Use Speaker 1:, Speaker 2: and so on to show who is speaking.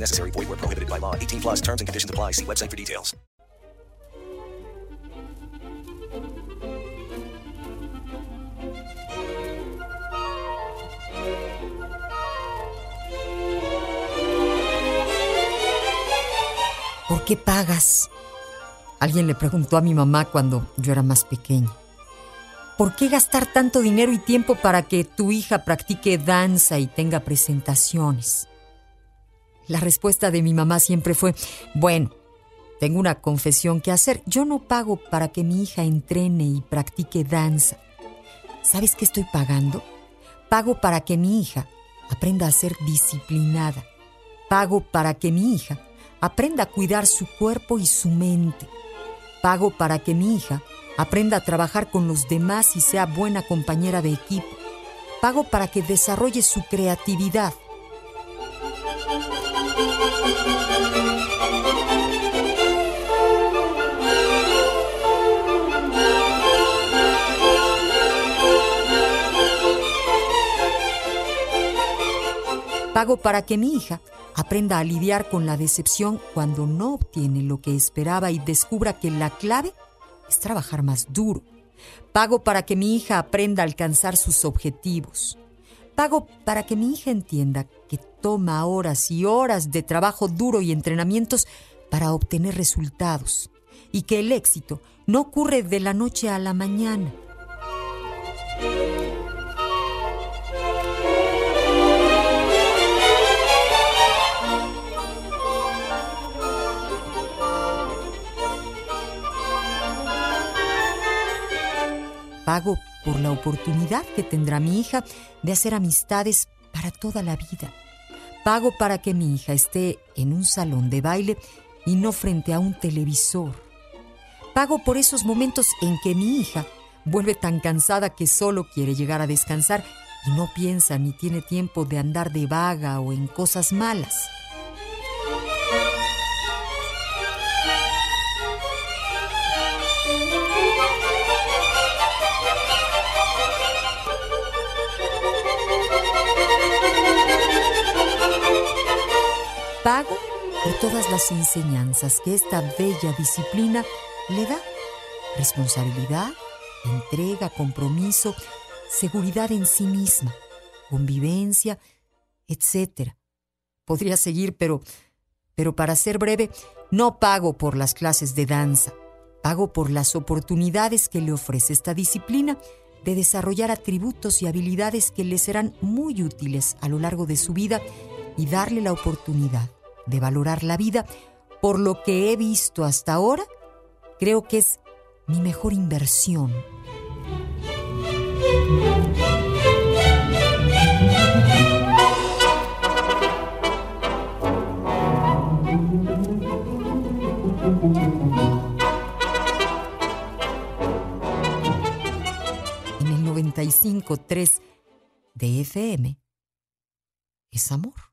Speaker 1: Necessary. Void where prohibited by law. 18 plus terms and conditions apply. See website for details.
Speaker 2: ¿Por qué pagas? Alguien le preguntó a mi mamá cuando yo era más pequeña. ¿Por qué gastar tanto dinero y tiempo para que tu hija practique danza y tenga presentaciones? La respuesta de mi mamá siempre fue, bueno, tengo una confesión que hacer. Yo no pago para que mi hija entrene y practique danza. ¿Sabes qué estoy pagando? Pago para que mi hija aprenda a ser disciplinada. Pago para que mi hija aprenda a cuidar su cuerpo y su mente. Pago para que mi hija aprenda a trabajar con los demás y sea buena compañera de equipo. Pago para que desarrolle su creatividad. Pago para que mi hija aprenda a lidiar con la decepción cuando no obtiene lo que esperaba y descubra que la clave es trabajar más duro. Pago para que mi hija aprenda a alcanzar sus objetivos. Pago para que mi hija entienda toma horas y horas de trabajo duro y entrenamientos para obtener resultados y que el éxito no ocurre de la noche a la mañana. Pago por la oportunidad que tendrá mi hija de hacer amistades para toda la vida. Pago para que mi hija esté en un salón de baile y no frente a un televisor. Pago por esos momentos en que mi hija vuelve tan cansada que solo quiere llegar a descansar y no piensa ni tiene tiempo de andar de vaga o en cosas malas. Pago por todas las enseñanzas que esta bella disciplina le da. Responsabilidad, entrega, compromiso, seguridad en sí misma, convivencia, etc. Podría seguir, pero, pero para ser breve, no pago por las clases de danza. Pago por las oportunidades que le ofrece esta disciplina de desarrollar atributos y habilidades que le serán muy útiles a lo largo de su vida y darle la oportunidad de valorar la vida por lo que he visto hasta ahora, creo que es mi mejor inversión. En el 95.3 de FM es amor.